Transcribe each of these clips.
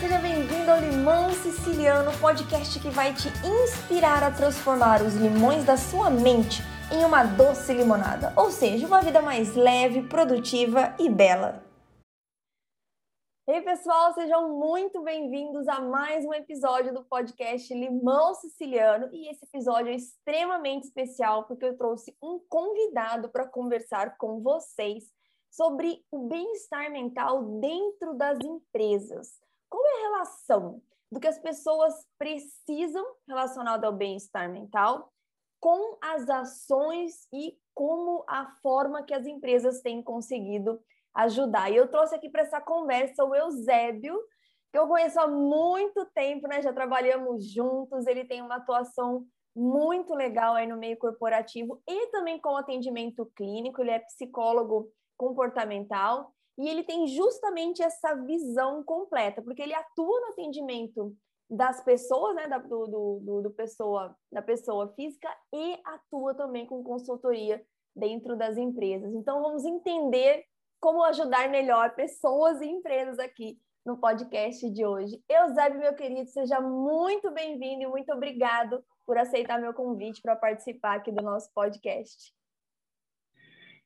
seja bem-vindo ao Limão Siciliano, podcast que vai te inspirar a transformar os limões da sua mente em uma doce limonada, ou seja, uma vida mais leve, produtiva e bela. Ei, pessoal, sejam muito bem-vindos a mais um episódio do podcast Limão Siciliano. E esse episódio é extremamente especial porque eu trouxe um convidado para conversar com vocês sobre o bem-estar mental dentro das empresas. Qual é a relação do que as pessoas precisam relacionado ao bem-estar mental com as ações e como a forma que as empresas têm conseguido ajudar. E eu trouxe aqui para essa conversa o Eusébio, que eu conheço há muito tempo, né? Já trabalhamos juntos, ele tem uma atuação muito legal aí no meio corporativo e também com atendimento clínico, ele é psicólogo comportamental e ele tem justamente essa visão completa, porque ele atua no atendimento das pessoas, né, da, do, do, do, pessoa, da pessoa física e atua também com consultoria dentro das empresas. Então, vamos entender como ajudar melhor pessoas e empresas aqui no podcast de hoje. Eusébio, meu querido, seja muito bem-vindo e muito obrigado por aceitar meu convite para participar aqui do nosso podcast.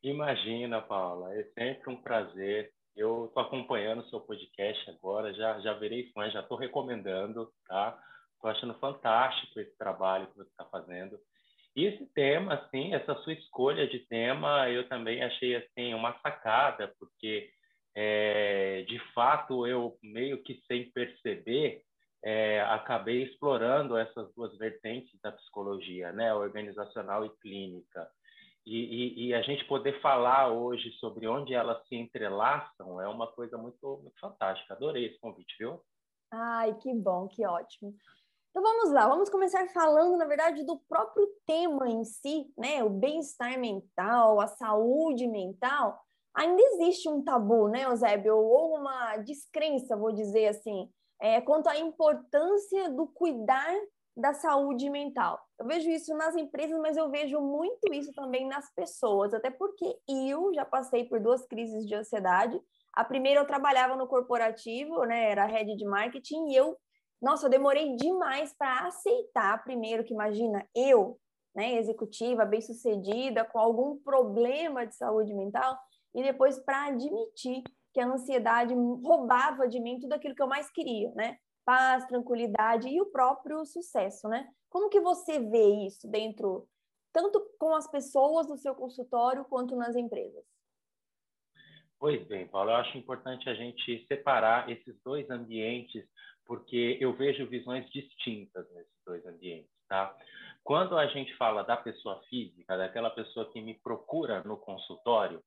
Imagina, Paula, é sempre um prazer. Eu estou acompanhando o seu podcast agora, já, já virei fã, já estou recomendando, tá? Estou achando fantástico esse trabalho que você está fazendo. E esse tema, assim, essa sua escolha de tema, eu também achei, assim, uma sacada, porque, é, de fato, eu meio que sem perceber, é, acabei explorando essas duas vertentes da psicologia, né? Organizacional e clínica. E, e, e, a gente poder falar hoje sobre onde elas se entrelaçam é uma coisa muito, muito fantástica. Adorei esse convite, viu? Ai, que bom, que ótimo. Então vamos lá, vamos começar falando, na verdade, do próprio tema em si, né? O bem-estar mental, a saúde mental. Ainda existe um tabu, né, Eusébio? Ou uma descrença, vou dizer assim, é, quanto à importância do cuidar da saúde mental. Eu vejo isso nas empresas, mas eu vejo muito isso também nas pessoas, até porque eu já passei por duas crises de ansiedade. A primeira eu trabalhava no corporativo, né, era head de marketing, e eu, nossa, eu demorei demais para aceitar, primeiro que imagina, eu, né, executiva, bem-sucedida, com algum problema de saúde mental, e depois para admitir que a ansiedade roubava de mim tudo aquilo que eu mais queria, né? Paz, tranquilidade e o próprio sucesso, né? Como que você vê isso dentro, tanto com as pessoas no seu consultório quanto nas empresas? Pois bem, Paulo, eu acho importante a gente separar esses dois ambientes, porque eu vejo visões distintas nesses dois ambientes, tá? Quando a gente fala da pessoa física, daquela pessoa que me procura no consultório,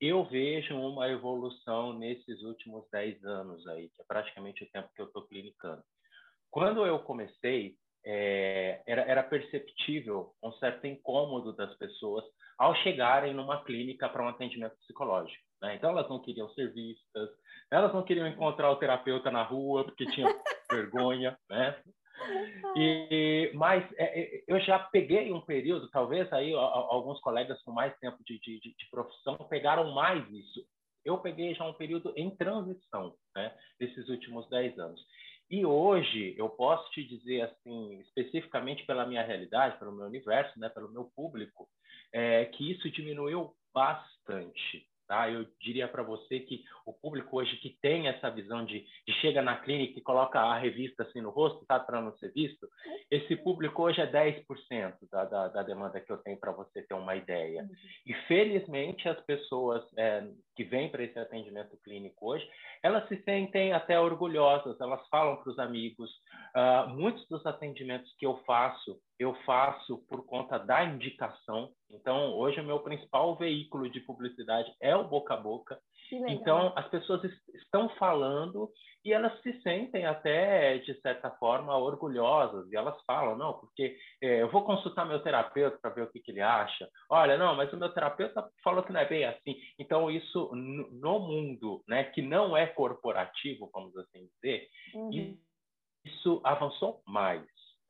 eu vejo uma evolução nesses últimos 10 anos aí, que é praticamente o tempo que eu estou clinicando. Quando eu comecei, é, era, era perceptível um certo incômodo das pessoas ao chegarem numa clínica para um atendimento psicológico. Né? Então, elas não queriam ser vistas, elas não queriam encontrar o terapeuta na rua porque tinham vergonha, né? E, mas é, é, eu já peguei um período, talvez aí alguns colegas com mais tempo de, de, de, profissão pegaram mais isso. Eu peguei já um período em transição, né, desses últimos 10 anos. E hoje eu posso te dizer assim, especificamente pela minha realidade, pelo meu universo, né, pelo meu público, é, que isso diminuiu bastante. Tá? Eu diria para você que o público hoje que tem essa visão de, de chega na clínica e coloca a revista assim no rosto, tá para não ser visto, esse público hoje é 10% da, da, da demanda que eu tenho para você ter uma ideia. Uhum. E felizmente as pessoas é, que vêm para esse atendimento clínico hoje, elas se sentem até orgulhosas, elas falam para os amigos. Uh, muitos dos atendimentos que eu faço eu faço por conta da indicação. Então, hoje o meu principal veículo de publicidade é o boca a boca. Então, as pessoas estão falando e elas se sentem até, de certa forma, orgulhosas. E elas falam, não, porque é, eu vou consultar meu terapeuta para ver o que, que, ele acha. Olha, não, mas o meu terapeuta falou que não é bem assim. Então, isso no mundo né, que não é corporativo, vamos assim dizer, uhum. isso avançou mais.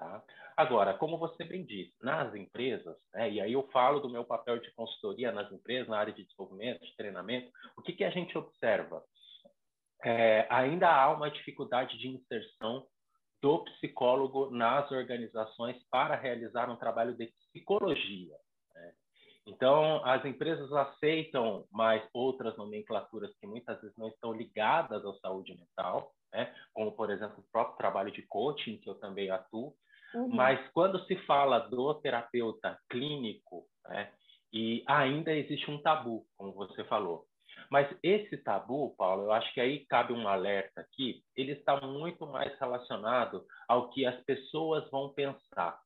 Tá? Agora, como você bem disse, nas empresas, né, e aí eu falo do meu papel de consultoria nas empresas, na área de desenvolvimento, de treinamento, o que, que a gente observa? é, ainda há uma dificuldade de inserção do psicólogo nas organizações para realizar um trabalho de psicologia. Né? Então, as empresas aceitam mais outras nomenclaturas que muitas vezes não estão ligadas à saúde mental, né? como, por exemplo, o próprio trabalho de coaching, que eu também atuo. Uhum. Mas quando se fala do terapeuta clínico, né? e ainda existe um tabu, como você falou. Mas esse tabu, Paulo, eu acho que aí cabe um alerta aqui, ele está muito mais relacionado ao que as pessoas vão pensar.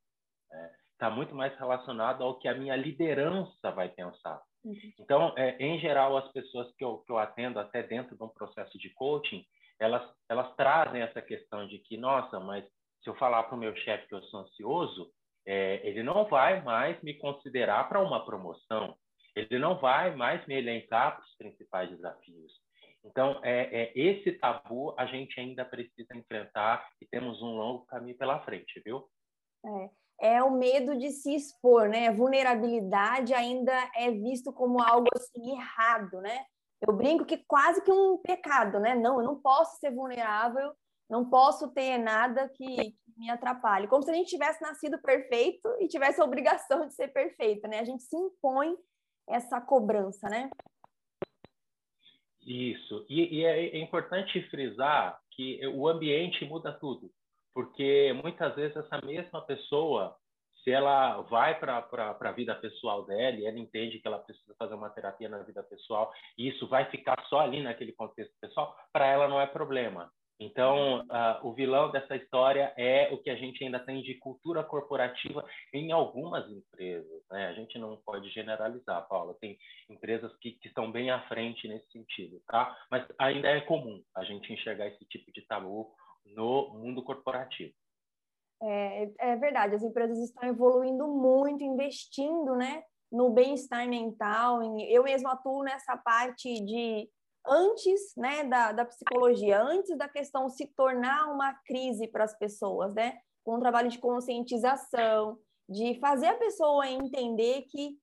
Né? Está muito mais relacionado ao que a minha liderança vai pensar. Uhum. Então, é, em geral, as pessoas que eu, que eu atendo, até dentro de um processo de coaching, elas, elas trazem essa questão de que, nossa, mas se eu falar para o meu chefe que eu sou ansioso, é, ele não vai mais me considerar para uma promoção ele não vai mais me elencar para os principais desafios. Então, é, é, esse tabu a gente ainda precisa enfrentar e temos um longo caminho pela frente, viu? É, é o medo de se expor, né? Vulnerabilidade ainda é visto como algo assim errado, né? Eu brinco que quase que um pecado, né? Não, eu não posso ser vulnerável, não posso ter nada que, que me atrapalhe. Como se a gente tivesse nascido perfeito e tivesse a obrigação de ser perfeito, né? A gente se impõe essa cobrança, né? Isso. E, e é, é importante frisar que o ambiente muda tudo, porque muitas vezes essa mesma pessoa se ela vai para a vida pessoal dela e ela entende que ela precisa fazer uma terapia na vida pessoal e isso vai ficar só ali naquele contexto pessoal, para ela não é problema. Então, uh, o vilão dessa história é o que a gente ainda tem de cultura corporativa em algumas empresas. Né? A gente não pode generalizar, Paula. Tem empresas que, que estão bem à frente nesse sentido, tá? Mas ainda é comum a gente enxergar esse tipo de tabu no mundo corporativo. É, é verdade, as empresas estão evoluindo muito, investindo né, no bem-estar mental. Eu mesmo atuo nessa parte de antes né, da, da psicologia, antes da questão se tornar uma crise para as pessoas, né? Com um trabalho de conscientização, de fazer a pessoa entender que,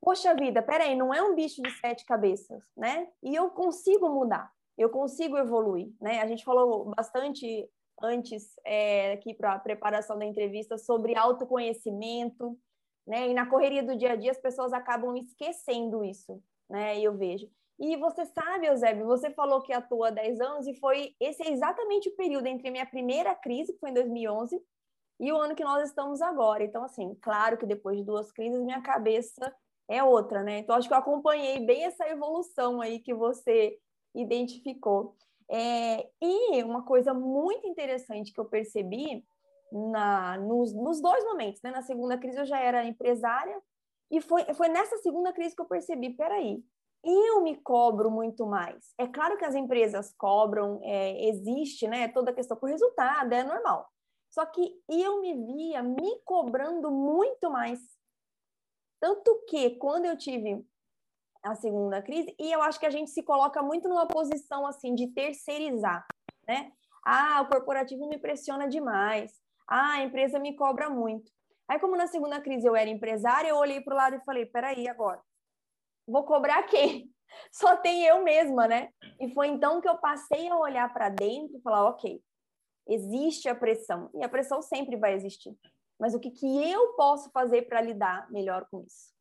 poxa vida, peraí, não é um bicho de sete cabeças, né? E eu consigo mudar, eu consigo evoluir, né? A gente falou bastante antes é, aqui para a preparação da entrevista sobre autoconhecimento, né? E na correria do dia a dia as pessoas acabam esquecendo isso, né? Eu vejo. E você sabe, Eusébio, você falou que atua há 10 anos e foi esse é exatamente o período entre a minha primeira crise, que foi em 2011, e o ano que nós estamos agora. Então, assim, claro que depois de duas crises, minha cabeça é outra, né? Então, acho que eu acompanhei bem essa evolução aí que você identificou. É, e uma coisa muito interessante que eu percebi na, nos, nos dois momentos, né? Na segunda crise eu já era empresária, e foi, foi nessa segunda crise que eu percebi, peraí, eu me cobro muito mais. É claro que as empresas cobram, é, existe né, toda a questão por resultado, é normal. Só que eu me via me cobrando muito mais. Tanto que quando eu tive a segunda crise, e eu acho que a gente se coloca muito numa posição assim de terceirizar, né? Ah, o corporativo me pressiona demais. Ah, a empresa me cobra muito. Aí, como na segunda crise eu era empresária, eu olhei para o lado e falei: peraí, agora, vou cobrar quem? Só tem eu mesma, né? E foi então que eu passei a olhar para dentro e falar, ok, existe a pressão e a pressão sempre vai existir. Mas o que, que eu posso fazer para lidar melhor com isso?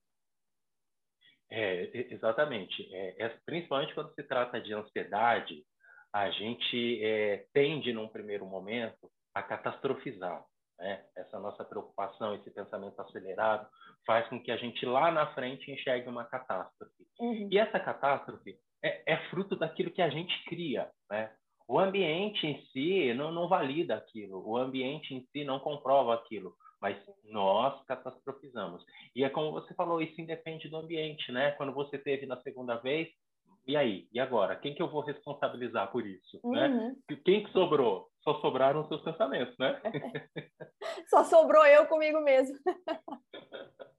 É, exatamente. É, é, principalmente quando se trata de ansiedade, a gente é, tende, num primeiro momento, a catastrofizar. Né? Essa nossa preocupação, esse pensamento acelerado, faz com que a gente lá na frente enxergue uma catástrofe. Uhum. E essa catástrofe é, é, fruto daquilo que a gente cria. Né? O ambiente em si não, não valida aquilo, o ambiente em si não comprova aquilo, mas nós catastrofizamos. E é como você falou, isso independe do ambiente, né? Quando você teve na segunda vez, e aí? E agora? Quem que eu vou responsabilizar por isso? Né? Uhum. Né? Quem que sobrou? Só sobraram seus pensamentos, né? Só sobrou eu comigo mesmo.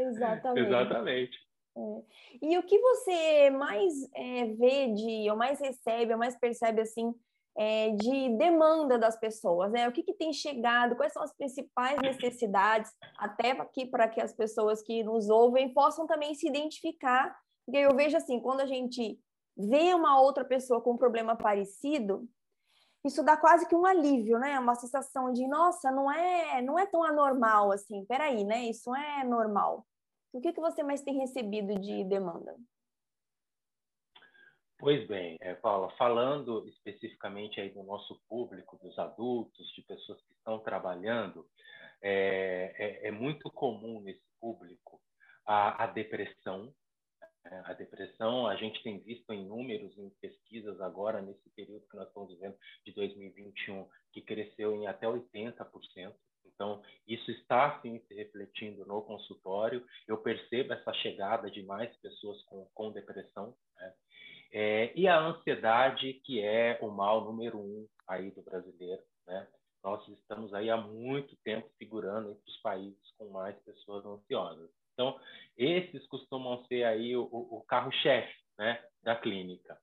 Exatamente. Exatamente. É. E o que você mais é, vê de, ou mais recebe, ou mais percebe assim, é, de demanda das pessoas, né? O que, que tem chegado, quais são as principais necessidades, até aqui para que as pessoas que nos ouvem possam também se identificar porque eu vejo assim, quando a gente vê uma outra pessoa com um problema parecido, isso dá quase que um alívio, né? Uma sensação de, nossa, não é, não é tão anormal assim. Peraí, né? Isso é normal. O que, que você mais tem recebido de demanda? Pois bem, é, Paula, falando especificamente aí do nosso público, dos adultos, de pessoas que estão trabalhando, é, é, é muito comum nesse público a, a depressão. Né? A depressão, a gente tem visto em números, em pesquisas agora, nesse período que nós estamos vivendo, de 2021, que cresceu em até 80%. Então, isso está sim se refletindo no consultório. Eu percebo essa chegada de mais pessoas com, com depressão. Né? É, e a ansiedade, que é o mal número um aí do brasileiro, né? Nós estamos aí há muito tempo figurando entre os países com mais pessoas ansiosas. Então, esses costumam ser aí o, o carro-chefe, né, da clínica.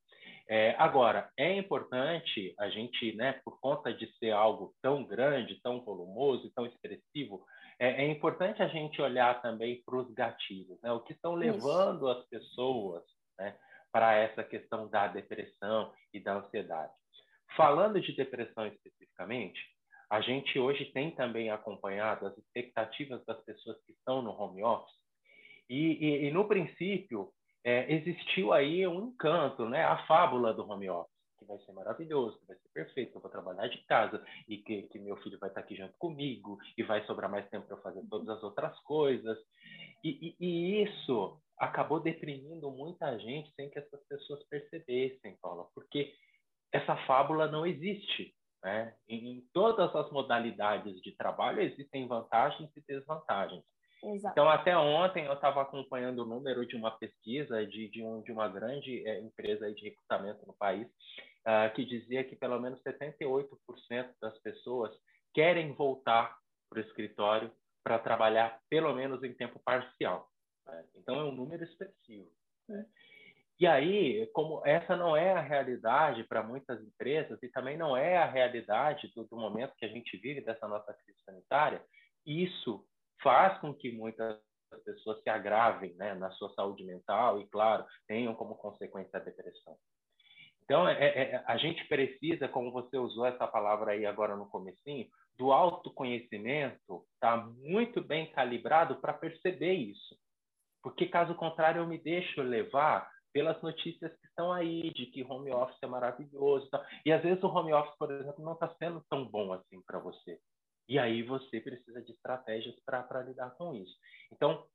É, agora, é importante a gente, né, por conta de ser algo tão grande, tão volumoso, tão expressivo, é, é importante a gente olhar também para os gatilhos, né, o que estão levando Isso. as pessoas né, para essa questão da depressão e da ansiedade. Falando de depressão especificamente, a gente hoje tem também acompanhado as expectativas das pessoas que estão no home office e, e, e no princípio é, existiu aí um encanto, né? A fábula do home office que vai ser maravilhoso, que vai ser perfeito, que eu vou trabalhar de casa e que, que meu filho vai estar aqui junto comigo e vai sobrar mais tempo para fazer todas as outras coisas. E, e, e, isso acabou deprimindo muita gente sem que essas pessoas percebessem, Paula, porque essa fábula não existe. Né? Em, em todas as modalidades de trabalho existem vantagens e desvantagens. Exato. Então, até ontem eu estava acompanhando o número de uma pesquisa de, de, um, de uma grande é, empresa de recrutamento no país, uh, que dizia que pelo menos 78% das pessoas querem voltar para o escritório para trabalhar pelo menos em tempo parcial. Né? Então, é um número expressivo. Né? E aí, como essa não é a realidade para muitas empresas e também não é a realidade do, do, momento que a gente vive dessa nossa crise sanitária, isso faz com que muitas pessoas se agravem né, na sua saúde mental e, claro, tenham como consequência a depressão. Então, é, é, é a gente precisa, como você usou essa palavra aí agora no comecinho, do autoconhecimento estar tá muito bem calibrado para perceber isso. Porque, caso contrário, eu me deixo levar pelas notícias que estão aí, de que home office é maravilhoso. E, e às vezes o home office, por exemplo, não está sendo tão bom assim para você. E aí você precisa de estratégias para lidar com isso. Então,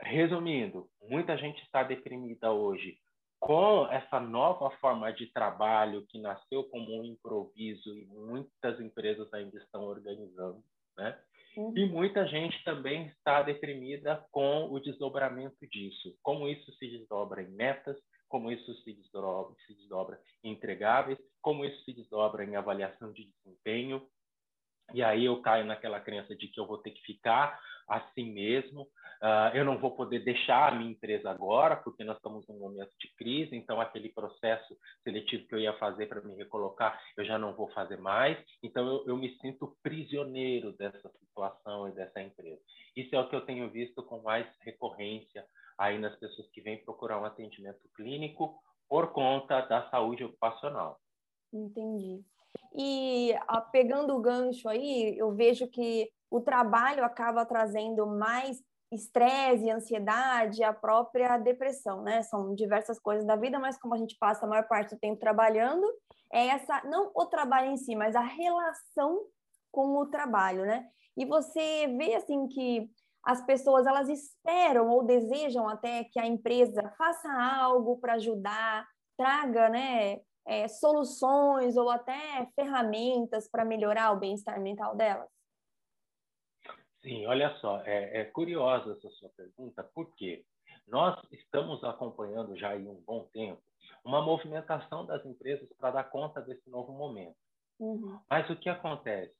resumindo, muita gente está deprimida hoje com essa nova forma de trabalho que nasceu como um improviso e muitas empresas ainda estão organizando, né? Uhum. E muita gente também está deprimida com o desdobramento disso. Como isso se desdobra em metas, como isso se desdobra, se desdobra em entregáveis, como isso se desdobra em avaliação de desempenho. E aí eu caio naquela crença de que eu vou ter que ficar assim mesmo, uh, eu não vou poder deixar a minha empresa agora, porque nós estamos num momento de crise, então aquele processo seletivo que eu ia fazer para me recolocar, eu já não vou fazer mais, então eu, eu me sinto prisioneiro dessa situação e dessa empresa. Isso é o que eu tenho visto com mais recorrência aí nas pessoas que vêm procurar um atendimento clínico por conta da saúde ocupacional. Entendi. E a, pegando o gancho aí, eu vejo que o trabalho acaba trazendo mais estresse, ansiedade, a própria depressão, né? São diversas coisas da vida, mas como a gente passa a maior parte do tempo trabalhando, é essa, não o trabalho em si, mas a relação com o trabalho, né? E você vê assim que as pessoas elas esperam ou desejam até que a empresa faça algo para ajudar, traga, né, é, soluções ou até ferramentas para melhorar o bem-estar mental delas? Sim, olha só, é, é curiosa essa sua pergunta, porque nós estamos acompanhando já há um bom tempo uma movimentação das empresas para dar conta desse novo momento. Uhum. Mas o que acontece?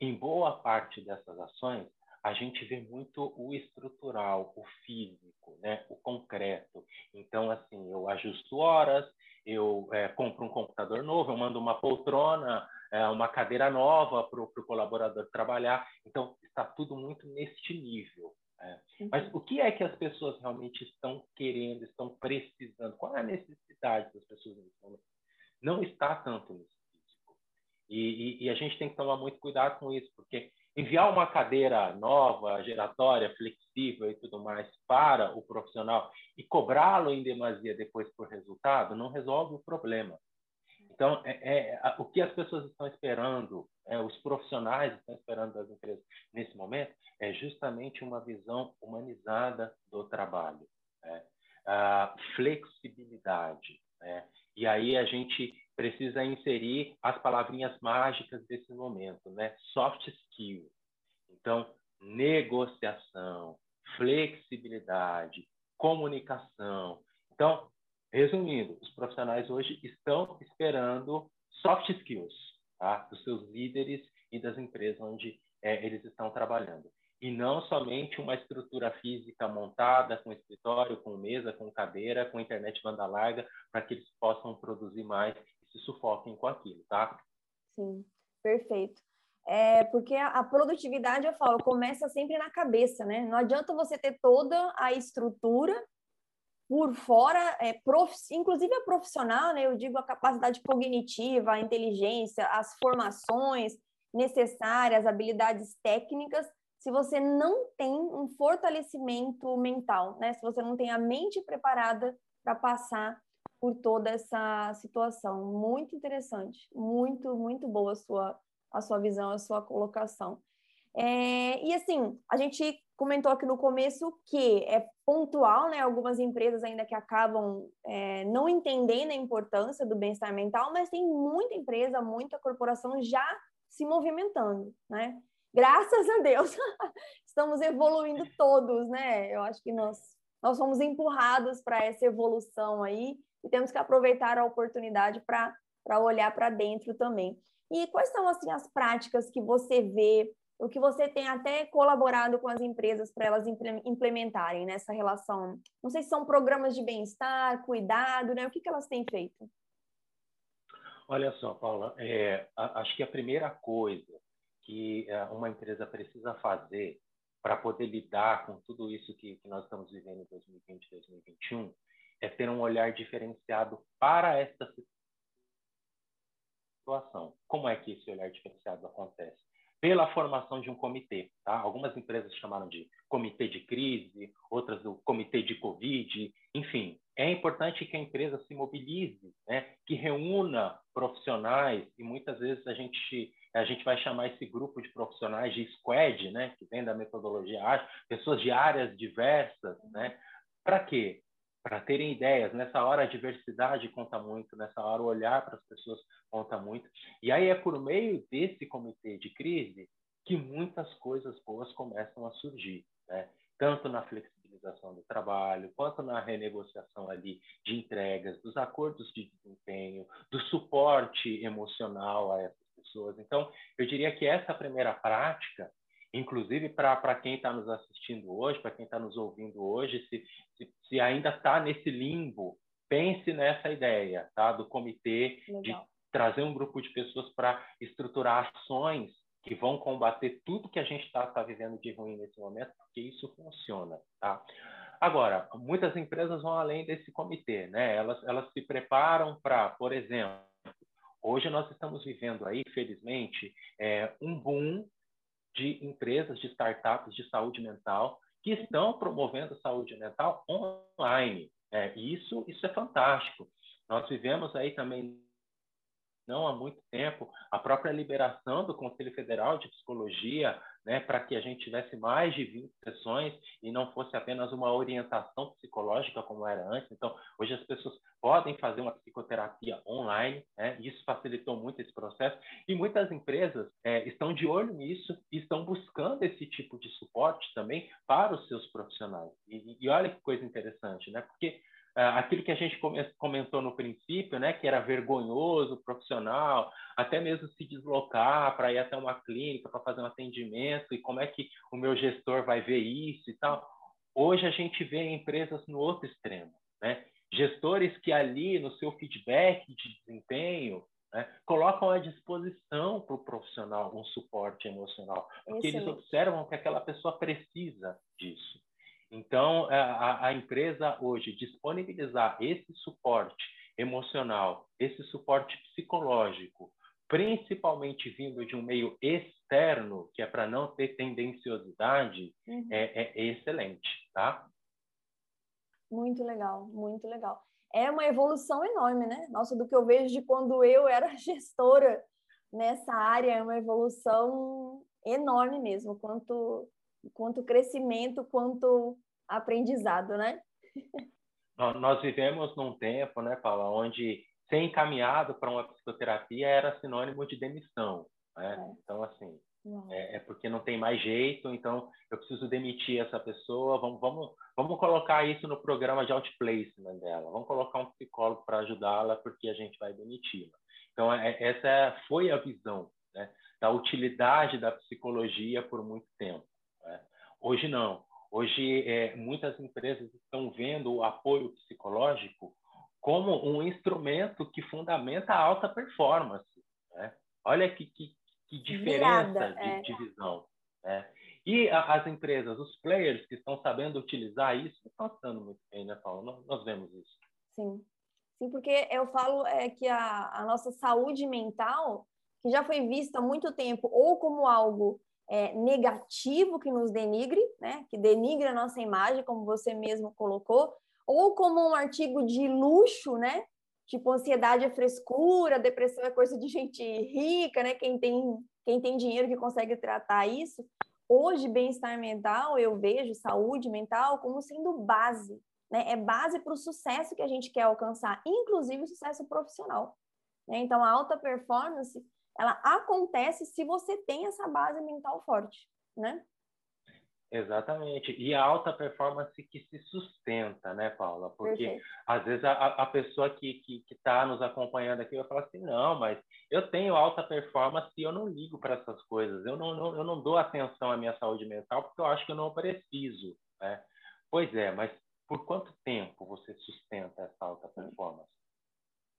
Em boa parte dessas ações, a gente vê muito o estrutural, o físico, né? o concreto. Então, assim, eu ajusto horas, eu é, compro um computador novo, eu mando uma poltrona, é, uma cadeira nova para o colaborador trabalhar. Então, está tudo muito neste nível. É. Mas o que é que as pessoas realmente estão querendo, estão precisando? Qual é a necessidade das pessoas nesse momento? Não está tanto nesse físico. E, e, e, a gente tem que tomar muito cuidado com isso, porque enviar uma cadeira nova, geratória, flexível e tudo mais para o profissional e cobrá-lo em demasia depois por resultado não resolve o problema. Então, é, é, o que as pessoas estão esperando, é, os profissionais estão esperando das empresas nesse momento, é justamente uma visão humanizada do trabalho, né? a flexibilidade. Né? E aí a gente precisa inserir as palavrinhas mágicas desse momento, né? Soft skill. Então, negociação, flexibilidade, comunicação. Então, resumindo, os profissionais hoje estão esperando soft skills tá? dos seus líderes e das empresas onde é, eles estão trabalhando e não somente uma estrutura física montada com escritório, com mesa, com cadeira, com internet banda larga, para que eles possam produzir mais se sufoquem com aquilo, tá? Sim, perfeito. É, porque a, produtividade, eu falo, começa sempre na cabeça, né? Não adianta você ter toda a estrutura por fora, é, prof, inclusive a profissional, né? Eu digo a capacidade cognitiva, a inteligência, as formações necessárias, habilidades técnicas, se você não tem um fortalecimento mental, né? Se você não tem a mente preparada para passar por toda essa situação. Muito interessante, muito, muito boa a sua, a sua visão, a sua colocação. É, e assim, a gente comentou aqui no começo que é pontual, né? Algumas empresas ainda que acabam é, não entendendo a importância do bem-estar mental, mas tem muita empresa, muita corporação já se movimentando, né? graças a Deus, estamos evoluindo todos, né? Eu acho que nós, nós fomos empurrados para essa evolução aí e temos que aproveitar a oportunidade para olhar para dentro também. E quais são assim, as práticas que você vê, o que você tem até colaborado com as empresas para elas implementarem nessa relação? Não sei se são programas de bem-estar, cuidado, né? O que, que elas têm feito? Olha só, Paula, é, acho que a primeira coisa que é, uma empresa precisa fazer para poder lidar com tudo isso que, que, nós estamos vivendo em 2020 2021 é ter um olhar diferenciado para esta situação. Como é que esse olhar diferenciado acontece? Pela formação de um comitê. Tá? Algumas empresas chamaram de comitê de crise, outras do comitê de Covid, enfim. É importante que a empresa se mobilize, né? que reúna profissionais, e muitas vezes a gente a gente vai chamar esse grupo de profissionais de squad, né, que vem da metodologia ágil, pessoas de áreas diversas, né? Para quê? Para terem ideias. Nessa hora a diversidade conta muito, nessa hora o olhar para as pessoas conta muito. E aí é por meio desse comitê de crise que muitas coisas boas começam a surgir, né? Tanto na flexibilização do trabalho, quanto na renegociação ali de entregas, dos acordos de desempenho, do suporte emocional a essa pessoas. Então, eu diria que essa primeira prática, inclusive para quem está nos assistindo hoje, para quem está nos ouvindo hoje, se, se, se ainda está nesse limbo, pense nessa ideia tá? do comitê Legal. de trazer um grupo de pessoas para estruturar ações que vão combater tudo que a gente está tá vivendo de ruim nesse momento, porque isso funciona. Tá? Agora, muitas empresas vão além desse comitê, né? Elas, elas se preparam para, por exemplo, Hoje nós estamos vivendo aí, felizmente, é, um boom de empresas, de startups de saúde mental que estão promovendo saúde mental online. É, isso, isso é fantástico. Nós vivemos aí também não há muito tempo, a própria liberação do Conselho Federal de Psicologia, né, para que a gente tivesse mais de 20 sessões e não fosse apenas uma orientação psicológica como era antes. Então, hoje as pessoas podem fazer uma psicoterapia online, né, isso facilitou muito esse processo. E muitas empresas é, estão de olho nisso e estão buscando esse tipo de suporte também para os seus profissionais. E, e olha que coisa interessante, né? Porque aquilo que a gente comentou no princípio, né, que era vergonhoso, profissional, até mesmo se deslocar para ir até uma clínica para fazer um atendimento e como é que o meu gestor vai ver isso e tal. Hoje a gente vê empresas no outro extremo, né? Gestores que ali no seu feedback de desempenho né? colocam à disposição para o profissional um suporte emocional, porque Excelente. eles observam que aquela pessoa precisa disso. Então, a, a empresa hoje disponibilizar esse suporte emocional, esse suporte psicológico, principalmente vindo de um meio externo, que é para não ter tendenciosidade, uhum. é, é excelente, tá? Muito legal, muito legal. É uma evolução enorme, né? Nossa, do que eu vejo de quando eu era gestora nessa área, é uma evolução enorme mesmo, quanto, quanto crescimento, quanto aprendizado, né? Nós vivemos num tempo, né, Paula, onde ser encaminhado para uma psicoterapia era sinônimo de demissão. Né? É. Então, assim, é, é, porque não tem mais jeito, então eu preciso demitir essa pessoa, vamos, vamos, vamos colocar isso no programa de outplacement dela, vamos colocar um psicólogo para ajudá-la, porque a gente vai demiti-la. Então, é, essa foi a visão né, da utilidade da psicologia por muito tempo. Hoje não. Hoje, é, muitas empresas estão vendo o apoio psicológico como um instrumento que fundamenta a alta performance. Né? Olha que, que, que diferença Virada, de, é. de, visão. Né? E a, as empresas, os players que estão sabendo utilizar isso, estão estando muito bem, né, Paulo? Nós, nós, vemos isso. Sim. Sim, porque eu falo é, que a, a nossa saúde mental, que já foi vista há muito tempo ou como algo é, negativo que nos denigre, né? que denigre a nossa imagem, como você mesmo colocou, ou como um artigo de luxo, né? Tipo, ansiedade é frescura, depressão é coisa de gente rica, né? Quem tem, quem tem dinheiro que consegue tratar isso. Hoje, bem-estar mental, eu vejo saúde mental como sendo base, né? É base para o sucesso que a gente quer alcançar, inclusive o sucesso profissional. Né? Então, a alta performance, ela acontece se você tem essa base mental forte, né? Exatamente. E a alta performance que se sustenta, né, Paula? Porque Perfeito. às vezes a, a pessoa que está que, que tá nos acompanhando aqui vai falar assim, não, mas eu tenho alta performance e eu não ligo para essas coisas. Eu não, não, eu não dou atenção à minha saúde mental porque eu acho que eu não preciso. Né? Pois é, mas por quanto tempo você sustenta essa alta performance?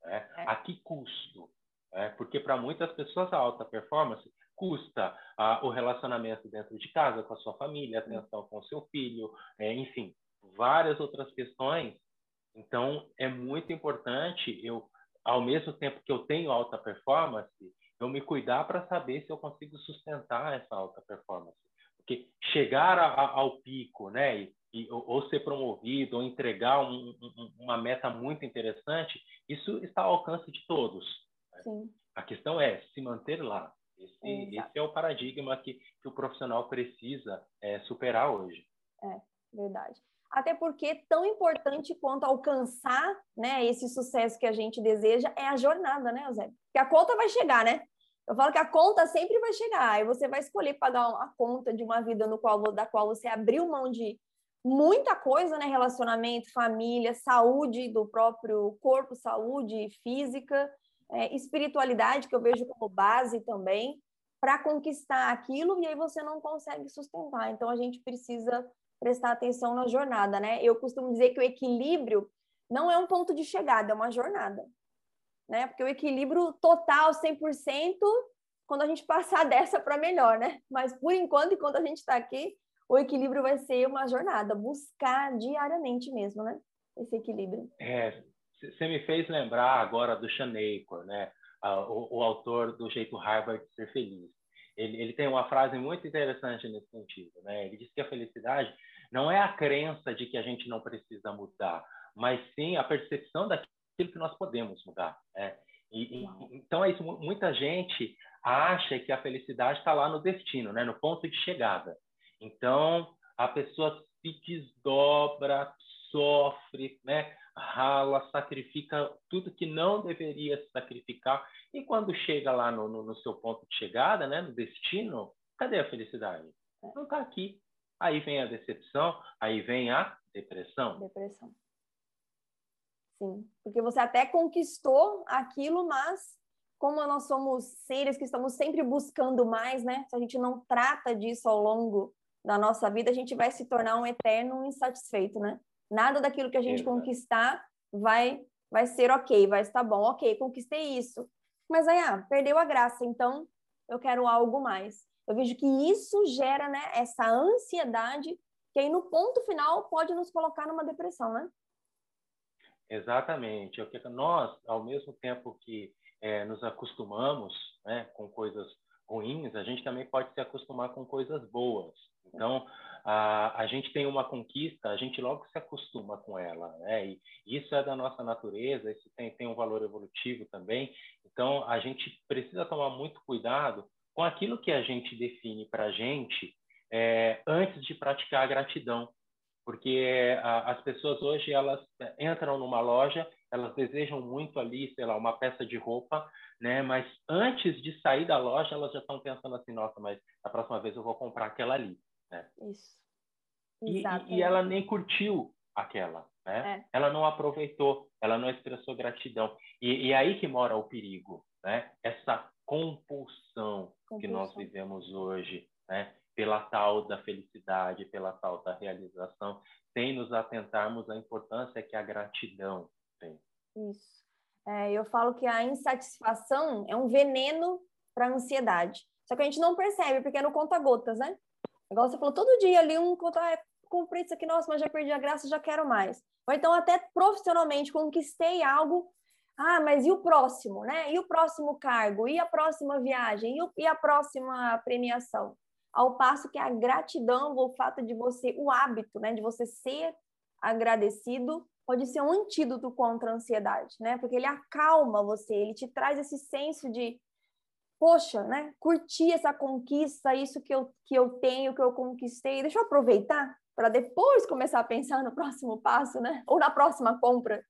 Né? É. A que custo? É, porque para muitas pessoas a alta performance custa ah, o relacionamento dentro de casa com a sua família, atenção com o seu filho, é, enfim, várias outras questões. Então, é muito importante eu, ao mesmo tempo que eu tenho alta performance, eu me cuidar para saber se eu consigo sustentar essa alta performance. Porque chegar a, a, ao pico, né, e, e, ou, ou, ser promovido, ou entregar um, um, uma meta muito interessante, isso está ao alcance de todos. Né? A questão é se manter lá, esse, esse é o paradigma que, que o profissional precisa é, superar hoje. É, verdade. Até porque tão importante quanto alcançar né, esse sucesso que a gente deseja é a jornada, né, José? Porque a conta vai chegar, né? Eu falo que a conta sempre vai chegar, e você vai escolher pagar a conta de uma vida no qual, da qual você abriu mão de muita coisa, né? Relacionamento, família, saúde do próprio corpo, saúde física, é, espiritualidade, que eu vejo como base também, para conquistar aquilo, e aí você não consegue sustentar. Então, a gente precisa prestar atenção na jornada, né? Eu costumo dizer que o equilíbrio não é um ponto de chegada, é uma jornada, né? Porque o equilíbrio total, 100%, quando a gente passar dessa para melhor, né? Mas, por enquanto, enquanto a gente está aqui, o equilíbrio vai ser uma jornada, buscar diariamente mesmo, né? Esse equilíbrio. É, você me fez lembrar agora do Sean né? o, o, autor do Jeito Harvard de Ser Feliz. Ele, ele tem uma frase muito interessante nesse sentido. Né? Ele diz que a felicidade não é a crença de que a gente não precisa mudar, mas sim a percepção daquilo que nós podemos mudar. Né? E, e, então é isso. Muita gente acha que a felicidade está lá no destino, né? no ponto de chegada. Então a pessoa se desdobra, sofre, né? rala, sacrifica tudo que não deveria sacrificar. E quando chega lá no, no, no seu ponto de chegada, né, no destino, cadê a felicidade? Não está aqui. Aí vem a decepção, aí vem a depressão. Depressão. Sim, porque você até conquistou aquilo, mas como nós somos seres que estamos sempre buscando mais, né? Se a gente não trata disso ao longo da nossa vida, a gente vai se tornar um eterno insatisfeito, né? Nada daquilo que a gente Exato. conquistar vai vai ser ok, vai estar bom. Ok, conquistei isso. mas aí, ah, perdeu a graça, então eu quero algo mais. Eu vejo que isso gera, né, essa ansiedade que aí no ponto final pode nos colocar numa depressão, né? Exatamente. É que nós, ao mesmo tempo que é, nos acostumamos né, com coisas ruins, a gente também pode se acostumar com coisas boas. Então, a, a gente tem uma conquista, a gente logo se acostuma com ela, né? E isso é da nossa natureza, isso tem, tem um valor evolutivo também. Então, a gente precisa tomar muito cuidado com aquilo que a gente define para a gente é, antes de praticar a gratidão, porque a, as pessoas hoje elas entram numa loja, elas desejam muito ali, sei lá, uma peça de roupa, né? Mas antes de sair da loja, elas já estão pensando assim, nossa, mas a próxima vez eu vou comprar aquela ali. Né? Isso. E, e, ela nem curtiu aquela, né? É. Ela não aproveitou, ela não expressou gratidão. E, e aí que mora o perigo, né? Essa compulsão, compulsão. que nós vivemos hoje, né? Pela tal da felicidade, pela tal da realização, sem nos atentarmos à importância que a gratidão tem. Isso. É, eu falo que a insatisfação é um veneno para a ansiedade. Só que a gente não percebe, porque é no conta-gotas, né? Igual você falou, todo dia ali um conta, ah, cumpri isso aqui, nossa, mas já perdi a graça, já quero mais. Ou então até profissionalmente conquistei algo, ah, mas e o próximo, né? E o próximo cargo? E a próxima viagem? E, o, e a próxima premiação? Ao passo que a gratidão, o fato de você, o hábito, né, de você ser agradecido, pode ser um antídoto contra a ansiedade, né? Porque ele acalma você, ele te traz esse senso de poxa, né? Curtir essa conquista, isso que eu, que eu tenho, que eu conquistei, deixa eu aproveitar para depois começar a pensar no próximo passo, né? Ou na próxima compra.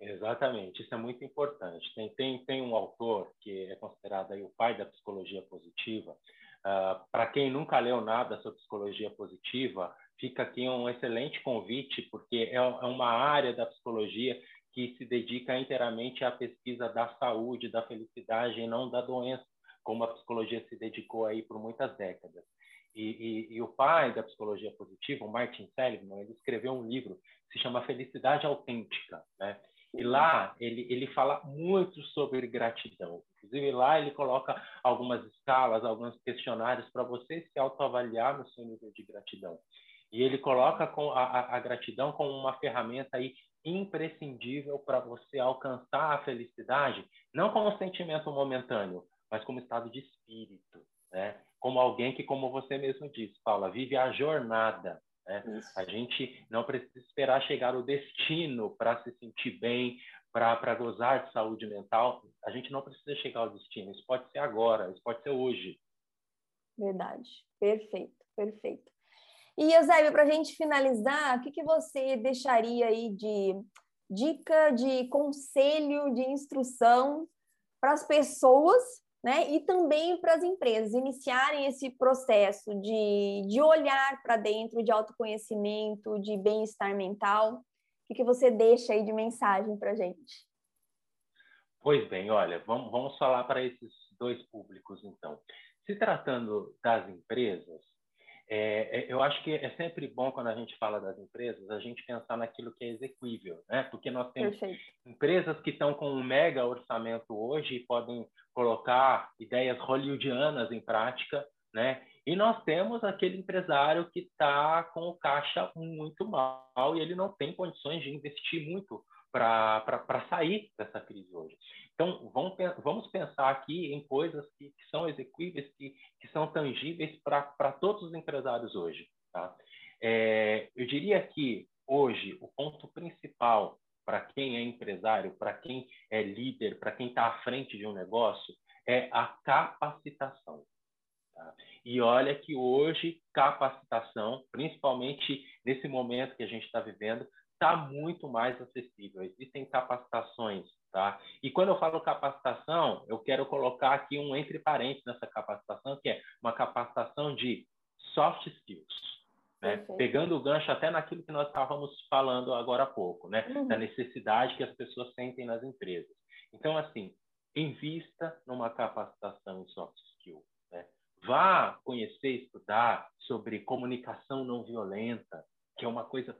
Exatamente, isso é muito importante. Tem, tem, tem um autor que é considerado aí o pai da psicologia positiva. Uh, para quem nunca leu nada sobre psicologia positiva, fica aqui um excelente convite, porque é, é uma área da psicologia que se dedica inteiramente à pesquisa da saúde, da felicidade e não da doença, como a psicologia se dedicou aí por muitas décadas. E, e, e o pai da psicologia positiva, o Martin Seligman, ele escreveu um livro que se chama Felicidade Autêntica, né? E lá ele, ele fala muito sobre gratidão. Inclusive lá ele coloca algumas escalas, alguns questionários para você se autoavaliar no seu nível de gratidão. E ele coloca com a, a, gratidão como uma ferramenta aí imprescindível para você alcançar a felicidade, não como sentimento momentâneo, mas como estado de espírito, né? Como alguém que, como você mesmo disse, Paula, vive a jornada. Né? A gente não precisa esperar chegar o destino para se sentir bem, para gozar de saúde mental. A gente não precisa chegar ao destino. Isso pode ser agora, isso pode ser hoje. Verdade. Perfeito, perfeito. E, Eusébio, para a gente finalizar, o que, que você deixaria aí de dica, de conselho, de instrução para as pessoas né? E também para as empresas iniciarem esse processo de, de olhar para dentro, de autoconhecimento, de bem-estar mental. O que, que você deixa aí de mensagem para a gente? Pois bem, olha, vamos, vamos falar para esses dois públicos, então. Se tratando das empresas, é, é, eu acho que é sempre bom quando a gente fala das empresas a gente pensar naquilo que é execuível, né? Porque nós temos Perfeito. empresas que estão com um mega orçamento hoje e podem colocar ideias hollywoodianas em prática, né? E nós temos aquele empresário que está com o caixa muito mal e ele não tem condições de investir muito para sair dessa crise hoje. Então, vamos, pensar aqui em coisas que, que são execuíveis, que, que são tangíveis para todos os empresários hoje. Tá? É, eu diria que hoje o ponto principal para quem é empresário, para quem é líder, para quem está à frente de um negócio, é a capacitação. Tá? E olha que hoje capacitação, principalmente nesse momento que a gente está vivendo, está muito mais acessível. Existem capacitações, tá? E quando eu falo capacitação, eu quero colocar aqui um entre parênteses nessa capacitação, que é uma capacitação de soft skills. Né? Pegando o gancho até naquilo que nós estávamos falando agora há pouco, né? Uhum. Da necessidade que as pessoas sentem nas empresas. Então, assim, invista numa capacitação em soft skills. Né? Vá conhecer, estudar sobre comunicação não violenta, que é uma coisa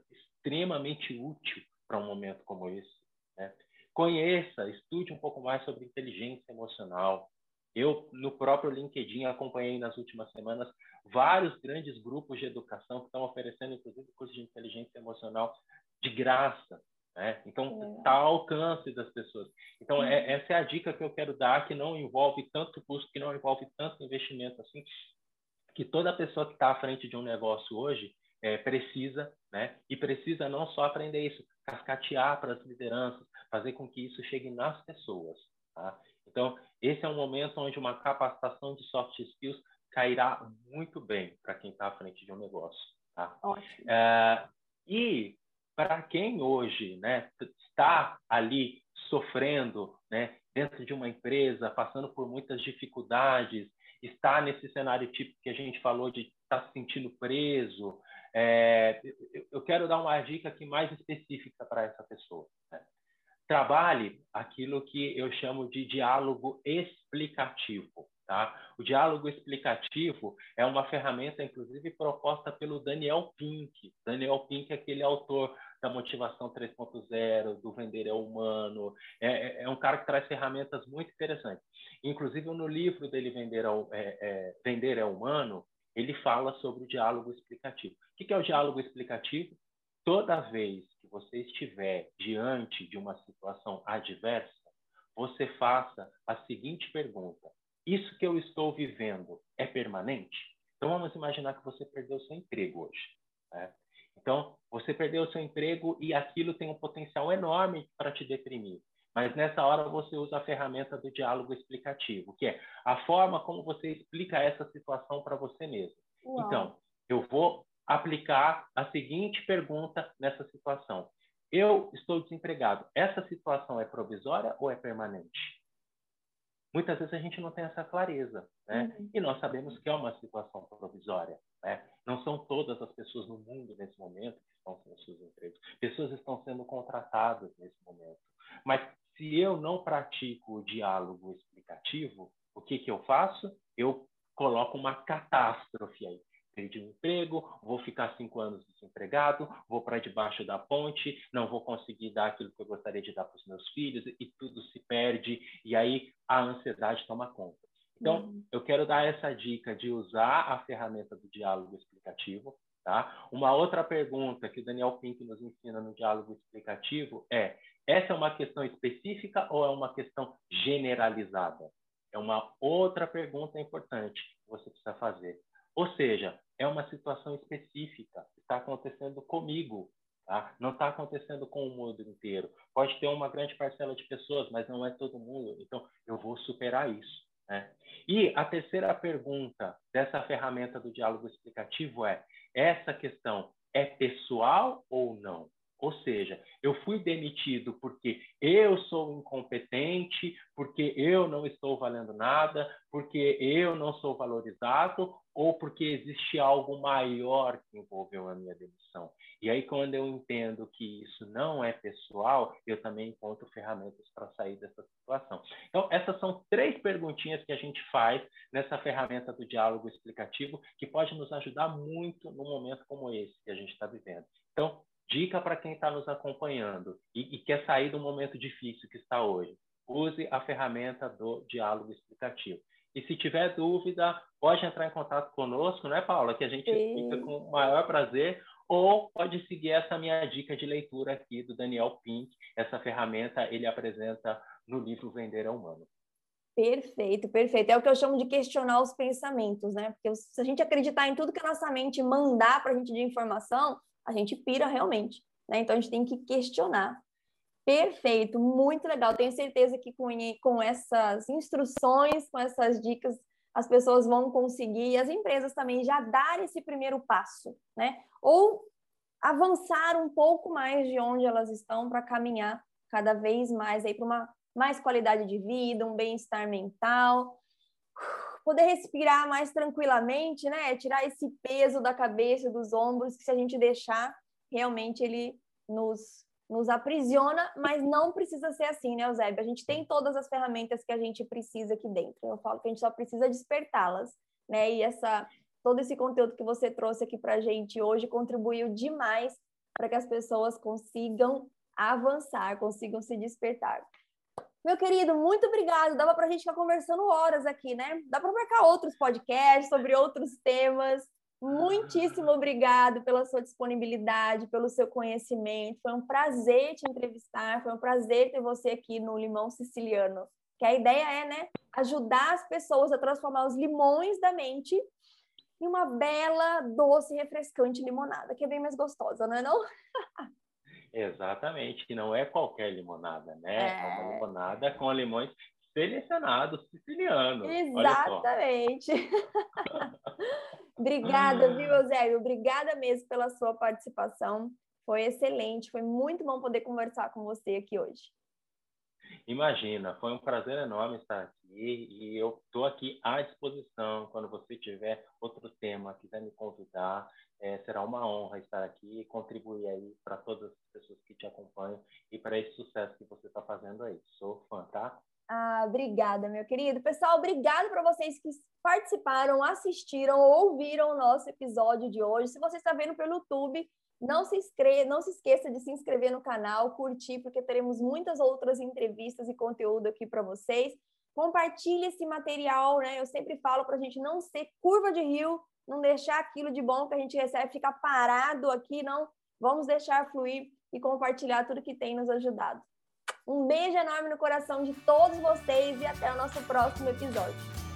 extremamente útil para um momento como esse. Né? conheça, estude um pouco mais sobre inteligência emocional. Eu, no próprio LinkedIn, acompanhei nas últimas semanas vários grandes grupos de educação que estão oferecendo, inclusive, cursos de inteligência emocional de graça. Né? Então, está ao alcance das pessoas. Então, é, essa é a dica que eu quero dar, que não envolve tanto custo, que não envolve tanto investimento assim, que toda pessoa que está à frente de um negócio hoje é, precisa, né? E precisa não só aprender isso, cascatear para as lideranças, fazer com que isso chegue nas pessoas. Tá? Então, esse é um momento onde uma capacitação de soft skills cairá muito bem para quem está à frente de um negócio. Tá? É, e para quem hoje né, está ali sofrendo né, dentro de uma empresa, passando por muitas dificuldades, está nesse cenário típico que a gente falou de estar tá se sentindo preso, é, eu quero dar uma dica aqui mais específica para essa pessoa. Né? Trabalhe aquilo que eu chamo de diálogo explicativo. Tá? O diálogo explicativo é uma ferramenta, inclusive, proposta pelo Daniel Pink. Daniel Pink é aquele autor da Motivação 3.0, do Vender é Humano. É, é, é, um cara que traz ferramentas muito interessantes. Inclusive, no livro dele, Vender é, é, Vender é Humano, ele fala sobre o diálogo explicativo. O que é o diálogo explicativo? Toda vez que você estiver diante de uma situação adversa, você faça a seguinte pergunta: isso que eu estou vivendo é permanente? Então vamos imaginar que você perdeu seu emprego hoje. Né? Então você perdeu seu emprego e aquilo tem um potencial enorme para te deprimir. Mas nessa hora você usa a ferramenta do diálogo explicativo, que é a forma como você explica essa situação para você mesmo. Uau. Então, eu vou aplicar a seguinte pergunta nessa situação: Eu estou desempregado. Essa situação é provisória ou é permanente? muitas vezes a gente não tem essa clareza, né? Uhum. E nós sabemos que é uma situação provisória, né? Não são todas as pessoas no mundo nesse momento que estão sem seus empregos. Pessoas estão sendo contratadas nesse momento. Mas se eu não pratico o diálogo explicativo, o que que eu faço? Eu coloco uma catástrofe aí perdi o emprego, vou ficar cinco anos desempregado, vou para debaixo da ponte, não vou conseguir dar aquilo que eu gostaria de dar para os meus filhos e tudo se perde e aí a ansiedade toma conta. Então, uhum. eu quero dar essa dica de usar a ferramenta do diálogo explicativo. Tá? Uma outra pergunta que o Daniel Pink nos ensina no diálogo explicativo é: essa é uma questão específica ou é uma questão generalizada? É uma outra pergunta importante que você precisa fazer. Ou seja, é uma situação específica, está acontecendo comigo, tá? não está acontecendo com o mundo inteiro. Pode ter uma grande parcela de pessoas, mas não é todo mundo, então eu vou superar isso. Né? E a terceira pergunta dessa ferramenta do diálogo explicativo é: essa questão é pessoal ou não? Ou seja, eu fui demitido porque eu sou incompetente, porque eu não estou valendo nada, porque eu não sou valorizado, ou porque existe algo maior que envolveu a minha demissão. E aí, quando eu entendo que isso não é pessoal, eu também encontro ferramentas para sair dessa situação. Então, essas são três perguntinhas que a gente faz nessa ferramenta do diálogo explicativo, que pode nos ajudar muito num momento como esse que a gente está vivendo. Então, Dica para quem está nos acompanhando e, e quer sair do momento difícil que está hoje. Use a ferramenta do diálogo explicativo. E se tiver dúvida, pode entrar em contato conosco, né, Paula? Que a gente fica com o maior prazer. Ou pode seguir essa minha dica de leitura aqui do Daniel Pink. Essa ferramenta ele apresenta no livro Vender é Humano. Perfeito, perfeito. É o que eu chamo de questionar os pensamentos, né? Porque se a gente acreditar em tudo que a nossa mente mandar para a gente de informação, a gente pira realmente. Né? Então a gente tem que questionar. Perfeito, muito legal. Tenho certeza que com, com essas instruções, com essas dicas, as pessoas vão conseguir e as empresas também já dar esse primeiro passo, né? Ou avançar um pouco mais de onde elas estão para caminhar cada vez mais aí para uma mais qualidade de vida, um bem-estar mental, poder respirar mais tranquilamente, né? Tirar esse peso da cabeça, dos ombros, que se a gente deixar, realmente ele nos, nos aprisiona, mas não precisa ser assim, né, Eusébio? A gente tem todas as ferramentas que a gente precisa aqui dentro. Eu falo que a gente só precisa despertá-las, né? E essa todo esse conteúdo que você trouxe aqui para a gente hoje contribuiu demais para que as pessoas consigam avançar, consigam se despertar. Meu querido, muito obrigado. Dava para a gente ficar conversando horas aqui, né? Dá para marcar outros podcasts sobre outros temas. Muitíssimo obrigado pela sua disponibilidade, pelo seu conhecimento. Foi um prazer te entrevistar, foi um prazer ter você aqui no Limão Siciliano. Que a ideia é, né, ajudar as pessoas a transformar os limões da mente em uma bela, doce, refrescante limonada, que é bem mais gostosa, não é não? Exatamente, que não é qualquer limonada, né? É, é uma limonada com limões selecionados sicilianos. Exatamente. Obrigada, viu, Eusébio? Obrigada mesmo pela sua participação. Foi excelente, foi muito bom poder conversar com você aqui hoje. Imagina, foi um prazer enorme estar aqui e eu estou aqui à disposição quando você tiver outro tema, quiser me convidar, é, será uma honra estar aqui e contribuir aí para todas as pessoas que te acompanham e para esse sucesso que você está fazendo aí. Sou fã, tá? Ah, obrigada, meu querido. Pessoal, obrigado para vocês que participaram, assistiram, ouviram o nosso episódio de hoje. Se você está vendo pelo YouTube, não se, inscreva, não se esqueça de se inscrever no canal, curtir, porque teremos muitas outras entrevistas e conteúdo aqui para vocês. Compartilhe esse material, né? Eu sempre falo para a gente não ser curva de rio, não deixar aquilo de bom que a gente recebe ficar parado aqui, não. Vamos deixar fluir e compartilhar tudo que tem nos ajudado. Um beijo enorme no coração de todos vocês e até o nosso próximo episódio.